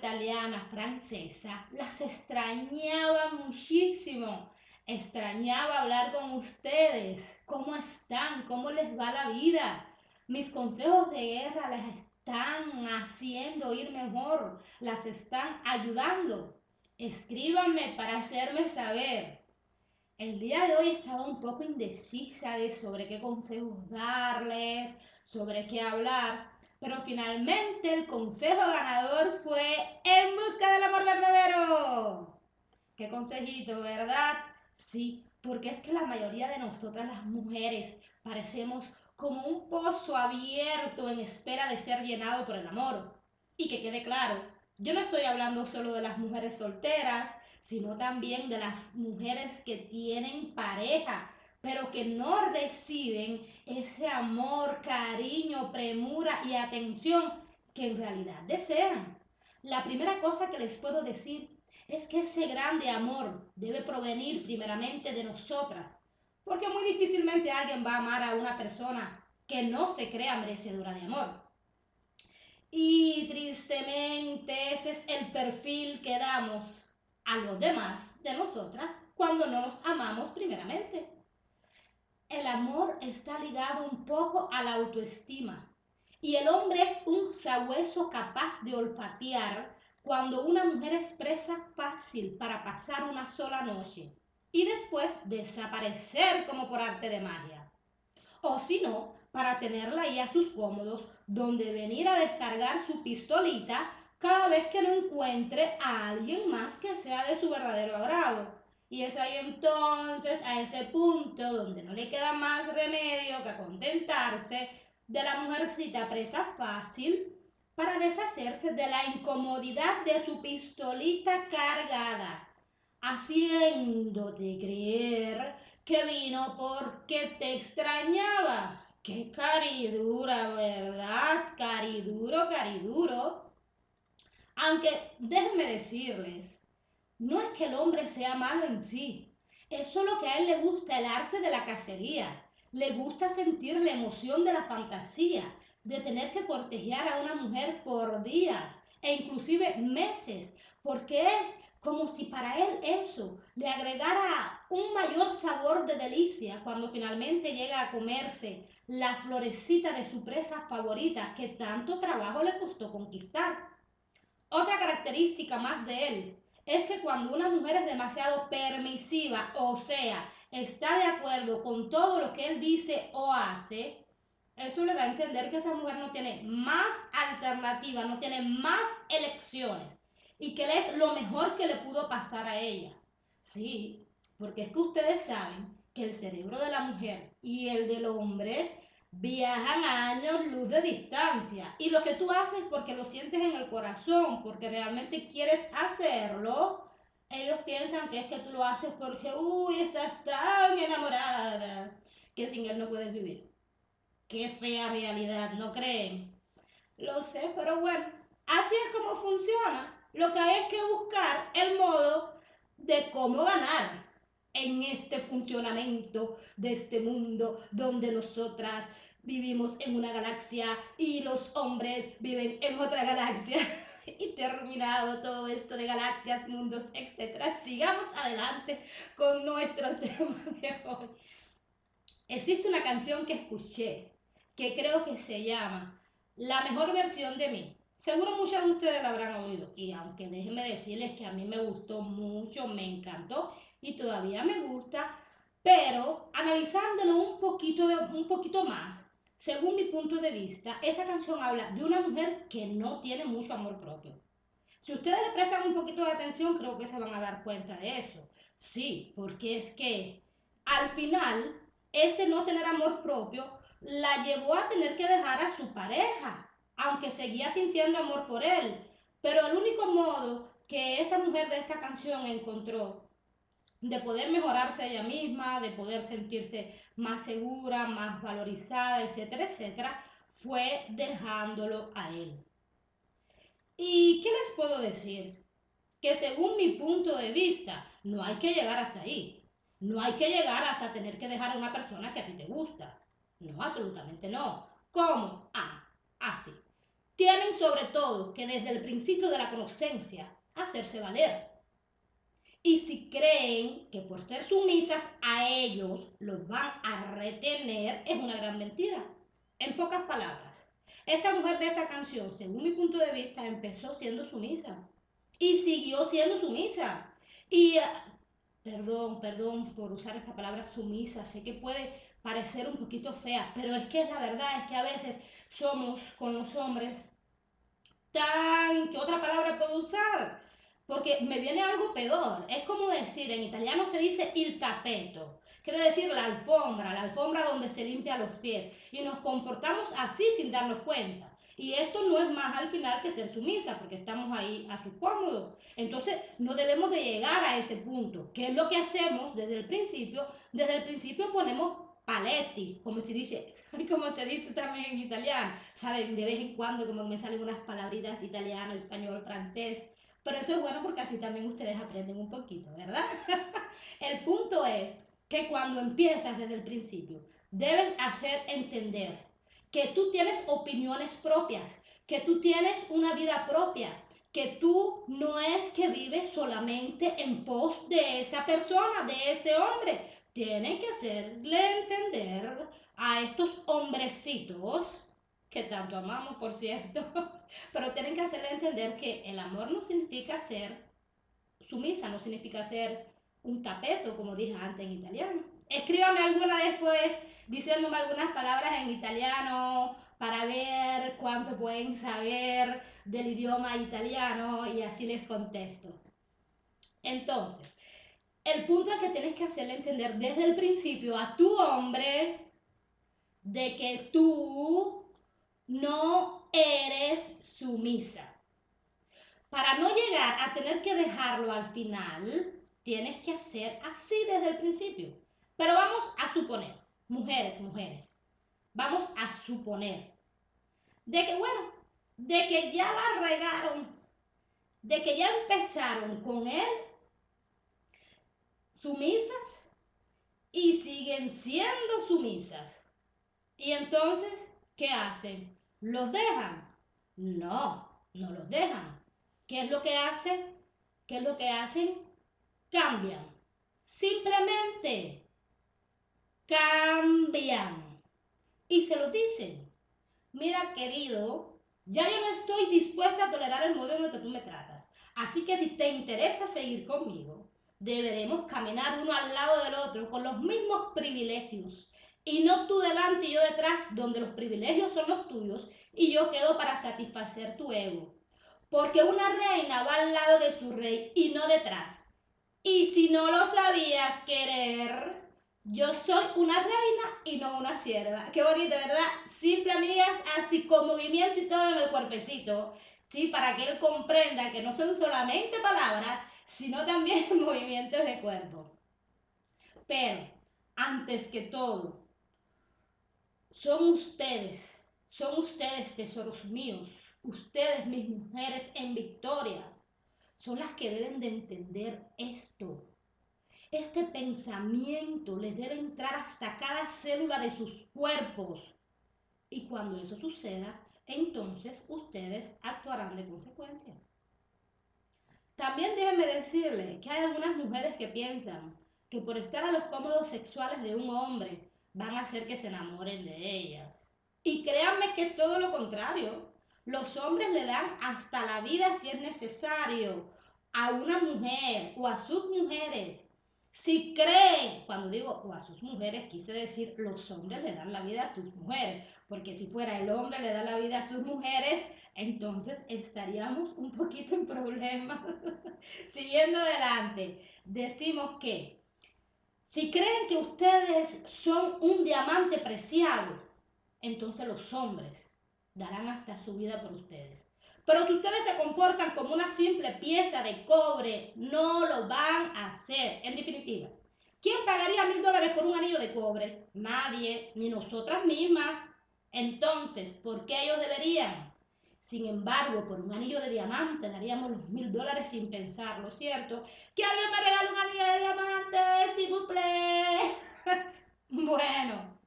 italiana, francesa, las extrañaba muchísimo. Extrañaba hablar con ustedes. ¿Cómo están? ¿Cómo les va la vida? Mis consejos de guerra las están haciendo ir mejor, las están ayudando. Escríbanme para hacerme saber. El día de hoy estaba un poco indecisa de sobre qué consejos darles, sobre qué hablar, pero finalmente el consejo ganador fue en busca del amor verdadero. Qué consejito, ¿verdad? Sí, porque es que la mayoría de nosotras las mujeres parecemos como un pozo abierto en espera de ser llenado por el amor. Y que quede claro, yo no estoy hablando solo de las mujeres solteras, sino también de las mujeres que tienen pareja, pero que no reciben ese amor, cariño, premura y atención que en realidad desean. La primera cosa que les puedo decir es que ese grande amor debe provenir primeramente de nosotras, porque muy difícilmente alguien va a amar a una persona que no se crea merecedora de amor. Y tristemente ese es el perfil que damos a los demás de nosotras cuando no nos amamos primeramente. El amor está ligado un poco a la autoestima y el hombre es un sabueso capaz de olfatear cuando una mujer expresa fácil para pasar una sola noche y después desaparecer como por arte de magia. O si no, para tenerla ahí a sus cómodos, donde venir a descargar su pistolita cada vez que no encuentre a alguien más que sea de su verdadero agrado. Y es ahí entonces, a ese punto donde no le queda más remedio que contentarse de la mujercita presa fácil para deshacerse de la incomodidad de su pistolita cargada, haciéndote creer que vino porque te extrañaba. Qué caridura, ¿verdad? Cariduro, cariduro. Aunque déjenme decirles, no es que el hombre sea malo en sí, es solo que a él le gusta el arte de la cacería, le gusta sentir la emoción de la fantasía, de tener que cortejar a una mujer por días e inclusive meses, porque es como si para él eso le agregara un mayor sabor de delicia cuando finalmente llega a comerse la florecita de su presa favorita que tanto trabajo le costó conquistar. Otra característica más de él es que cuando una mujer es demasiado permisiva, o sea, está de acuerdo con todo lo que él dice o hace, eso le da a entender que esa mujer no tiene más alternativas, no tiene más elecciones y que es lo mejor que le pudo pasar a ella. Sí, porque es que ustedes saben que el cerebro de la mujer y el del hombre viajan a años luz de distancia. Y lo que tú haces porque lo sientes en el corazón, porque realmente quieres hacerlo, ellos piensan que es que tú lo haces porque, uy, estás tan enamorada que sin él no puedes vivir. Qué fea realidad, ¿no creen? Lo sé, pero bueno, así es como funciona. Lo que hay es que buscar el modo de cómo ganar en este funcionamiento de este mundo donde nosotras vivimos en una galaxia y los hombres viven en otra galaxia. y terminado todo esto de galaxias, mundos, etc. Sigamos adelante con nuestro tema de hoy. Existe una canción que escuché que creo que se llama La mejor versión de mí. Seguro muchos de ustedes la habrán oído y aunque déjenme decirles que a mí me gustó mucho, me encantó y todavía me gusta, pero analizándolo un poquito, un poquito más, según mi punto de vista, esa canción habla de una mujer que no tiene mucho amor propio. Si ustedes le prestan un poquito de atención, creo que se van a dar cuenta de eso. Sí, porque es que al final ese no tener amor propio la llevó a tener que dejar a su pareja, aunque seguía sintiendo amor por él. Pero el único modo que esta mujer de esta canción encontró de poder mejorarse ella misma, de poder sentirse más segura, más valorizada, etcétera, etcétera, fue dejándolo a él. ¿Y qué les puedo decir? Que según mi punto de vista, no hay que llegar hasta ahí. No hay que llegar hasta tener que dejar a una persona que a ti te gusta. No, absolutamente no. ¿Cómo? Ah, así. Tienen sobre todo que desde el principio de la conocencia hacerse valer. Y si creen que por ser sumisas a ellos los van a retener, es una gran mentira. En pocas palabras, esta mujer de esta canción, según mi punto de vista, empezó siendo sumisa y siguió siendo sumisa. Y, ah, perdón, perdón por usar esta palabra sumisa, sé que puede parecer un poquito fea, pero es que es la verdad, es que a veces somos con los hombres tan, ¿qué otra palabra puedo usar? Porque me viene algo peor. Es como decir, en italiano se dice il tapeto. Quiere decir la alfombra, la alfombra donde se limpia los pies. Y nos comportamos así sin darnos cuenta. Y esto no es más al final que ser sumisa, porque estamos ahí a su cómodo. Entonces, no debemos de llegar a ese punto. ¿Qué es lo que hacemos desde el principio? Desde el principio ponemos paletti, como se dice, como se dice también en italiano. Saben, de vez en cuando como me salen unas palabritas italiano, español, francés. Pero eso es bueno porque así también ustedes aprenden un poquito, ¿verdad? el punto es que cuando empiezas desde el principio, debes hacer entender que tú tienes opiniones propias, que tú tienes una vida propia, que tú no es que vives solamente en pos de esa persona, de ese hombre. Tienes que hacerle entender a estos hombrecitos que tanto amamos, por cierto, pero tienen que hacerle entender que el amor no significa ser sumisa, no significa ser un tapeto, como dije antes en italiano. Escríbame alguna después diciéndome algunas palabras en italiano para ver cuánto pueden saber del idioma italiano y así les contesto. Entonces, el punto es que tienes que hacerle entender desde el principio a tu hombre de que tú no eres sumisa. Para no llegar a tener que dejarlo al final, tienes que hacer así desde el principio. Pero vamos a suponer, mujeres, mujeres, vamos a suponer de que, bueno, de que ya la regaron, de que ya empezaron con él sumisas y siguen siendo sumisas. Y entonces, ¿qué hacen? ¿Los dejan? No, no los dejan. ¿Qué es lo que hacen? ¿Qué es lo que hacen? Cambian. Simplemente cambian. Y se lo dicen. Mira, querido, ya yo no estoy dispuesta a tolerar el modo en el que tú me tratas. Así que si te interesa seguir conmigo, deberemos caminar uno al lado del otro con los mismos privilegios y no tú delante y yo detrás, donde los privilegios son los tuyos y yo quedo para satisfacer tu ego. Porque una reina va al lado de su rey y no detrás. Y si no lo sabías querer, yo soy una reina y no una sierva. Qué bonito, ¿verdad? Simple, amigas, así con movimiento y todo en el cuerpecito. Sí, para que él comprenda que no son solamente palabras, sino también movimientos de cuerpo. Pero, antes que todo, son ustedes, son ustedes tesoros míos, ustedes mis mujeres en victoria, son las que deben de entender esto. Este pensamiento les debe entrar hasta cada célula de sus cuerpos. Y cuando eso suceda, entonces ustedes actuarán de consecuencia. También déjenme decirle que hay algunas mujeres que piensan que por estar a los cómodos sexuales de un hombre van a hacer que se enamoren de ella. Y créanme que es todo lo contrario. Los hombres le dan hasta la vida si es necesario a una mujer o a sus mujeres. Si creen, cuando digo o a sus mujeres, quise decir los hombres le dan la vida a sus mujeres, porque si fuera el hombre le da la vida a sus mujeres, entonces estaríamos un poquito en problemas. Siguiendo adelante, decimos que si creen que ustedes son un diamante preciado, entonces los hombres darán hasta su vida por ustedes. Pero si ustedes se comportan como una simple pieza de cobre, no lo van a hacer. En definitiva, ¿quién pagaría mil dólares por un anillo de cobre? Nadie, ni nosotras mismas. Entonces, ¿por qué ellos deberían? Sin embargo, por un anillo de diamante daríamos los mil dólares sin pensarlo, ¿cierto? Que alguien me regale un anillo de diamante, si bueno,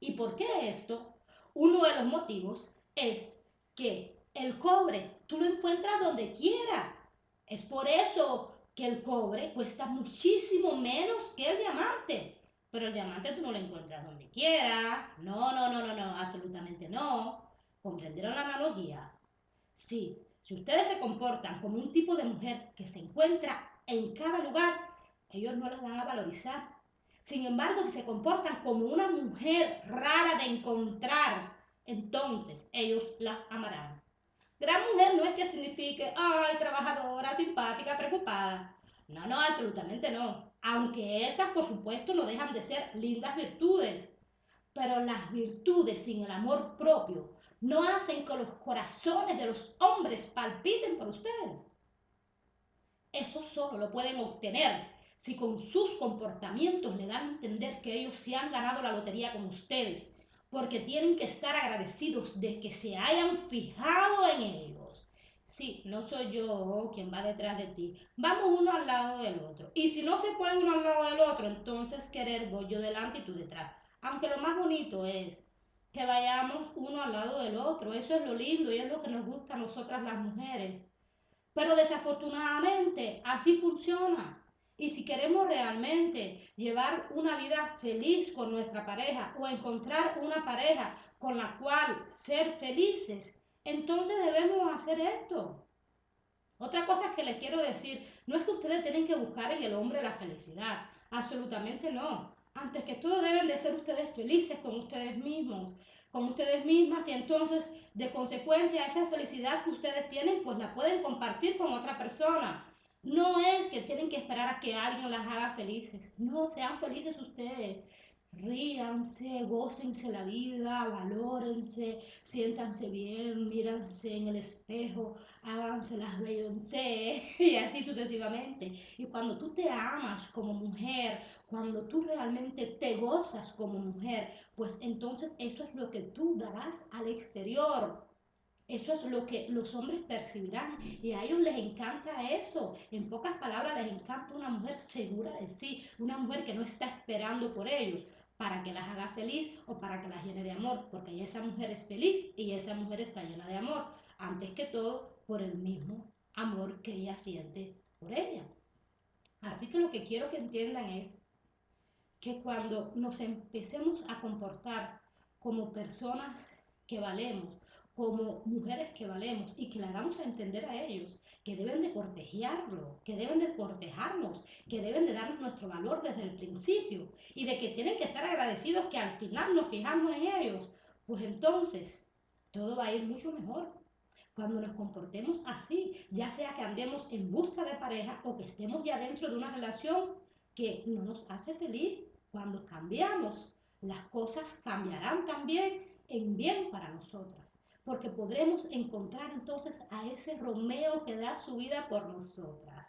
¿Y por qué esto? Uno de los motivos es que el cobre tú lo encuentras donde quiera. Es por eso que el cobre cuesta muchísimo menos que el diamante. Pero el diamante tú no lo encuentras donde quiera. No, no, no, no, no, absolutamente no. ¿Comprendieron la analogía? Sí, si ustedes se comportan como un tipo de mujer que se encuentra en cada lugar, ellos no las van a valorizar. Sin embargo, si se comportan como una mujer rara de encontrar, entonces ellos las amarán. Gran mujer no es que signifique, ay, trabajadora, simpática, preocupada. No, no, absolutamente no. Aunque esas, por supuesto, no dejan de ser lindas virtudes. Pero las virtudes sin el amor propio no hacen que los corazones de los hombres palpiten por ustedes. Eso solo lo pueden obtener si con sus comportamientos le dan a entender que ellos se han ganado la lotería con ustedes, porque tienen que estar agradecidos de que se hayan fijado en ellos. Sí, no soy yo quien va detrás de ti. Vamos uno al lado del otro. Y si no se puede uno al lado del otro, entonces querer voy yo delante y tú detrás. Aunque lo más bonito es que vayamos uno al lado del otro. Eso es lo lindo y es lo que nos gusta a nosotras las mujeres. Pero desafortunadamente así funciona. Y si queremos realmente llevar una vida feliz con nuestra pareja o encontrar una pareja con la cual ser felices, entonces debemos hacer esto. Otra cosa que les quiero decir, no es que ustedes tienen que buscar en el hombre la felicidad, absolutamente no. Antes que todo deben de ser ustedes felices con ustedes mismos, con ustedes mismas y entonces de consecuencia esa felicidad que ustedes tienen pues la pueden compartir con otra persona. No es que tienen que esperar a que alguien las haga felices. No, sean felices ustedes ríanse, gócense la vida, valórense, siéntanse bien, míranse en el espejo, háganse las Beyoncé y así sucesivamente. Y cuando tú te amas como mujer, cuando tú realmente te gozas como mujer, pues entonces eso es lo que tú darás al exterior. Eso es lo que los hombres percibirán y a ellos les encanta eso. En pocas palabras, les encanta una mujer segura de sí, una mujer que no está esperando por ellos para que las haga feliz o para que las llene de amor, porque esa mujer es feliz y esa mujer está llena de amor, antes que todo por el mismo amor que ella siente por ella. Así que lo que quiero que entiendan es que cuando nos empecemos a comportar como personas que valemos, como mujeres que valemos y que le hagamos a entender a ellos que deben de cortejarlo, que deben de cortejarnos, que deben de darnos nuestro valor desde el principio y de que tienen que estar agradecidos que al final nos fijamos en ellos, pues entonces todo va a ir mucho mejor. Cuando nos comportemos así, ya sea que andemos en busca de pareja o que estemos ya dentro de una relación que no nos hace feliz, cuando cambiamos, las cosas cambiarán también en bien para nosotras porque podremos encontrar entonces a ese Romeo que da su vida por nosotras.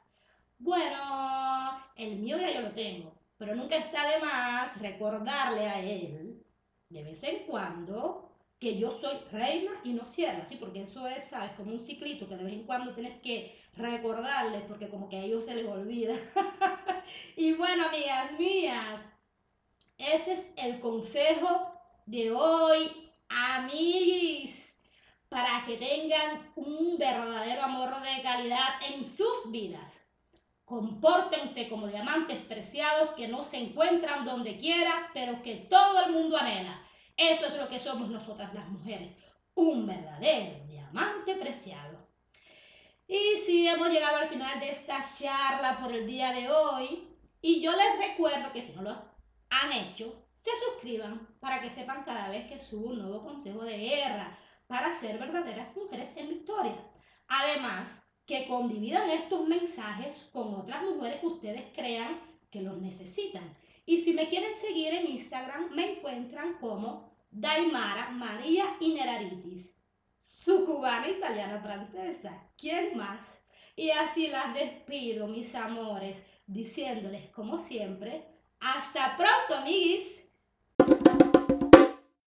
Bueno, el mío ya yo lo tengo, pero nunca está de más recordarle a él, de vez en cuando, que yo soy reina y no sierva, ¿sí? Porque eso es. Como un ciclito que de vez en cuando tienes que recordarle, porque como que a ellos se les olvida. y bueno, amigas mías, ese es el consejo de hoy, amiguis para que tengan un verdadero amor de calidad en sus vidas. Compórtense como diamantes preciados que no se encuentran donde quiera, pero que todo el mundo anhela. Eso es lo que somos nosotras las mujeres, un verdadero diamante preciado. Y si hemos llegado al final de esta charla por el día de hoy, y yo les recuerdo que si no lo han hecho, se suscriban para que sepan cada vez que subo un nuevo consejo de guerra para ser verdaderas mujeres en victoria. Además, que condividan estos mensajes con otras mujeres que ustedes crean que los necesitan. Y si me quieren seguir en Instagram, me encuentran como Daimara María Ineraritis, su cubana italiana francesa. ¿Quién más? Y así las despido, mis amores, diciéndoles como siempre, hasta pronto, amiguis.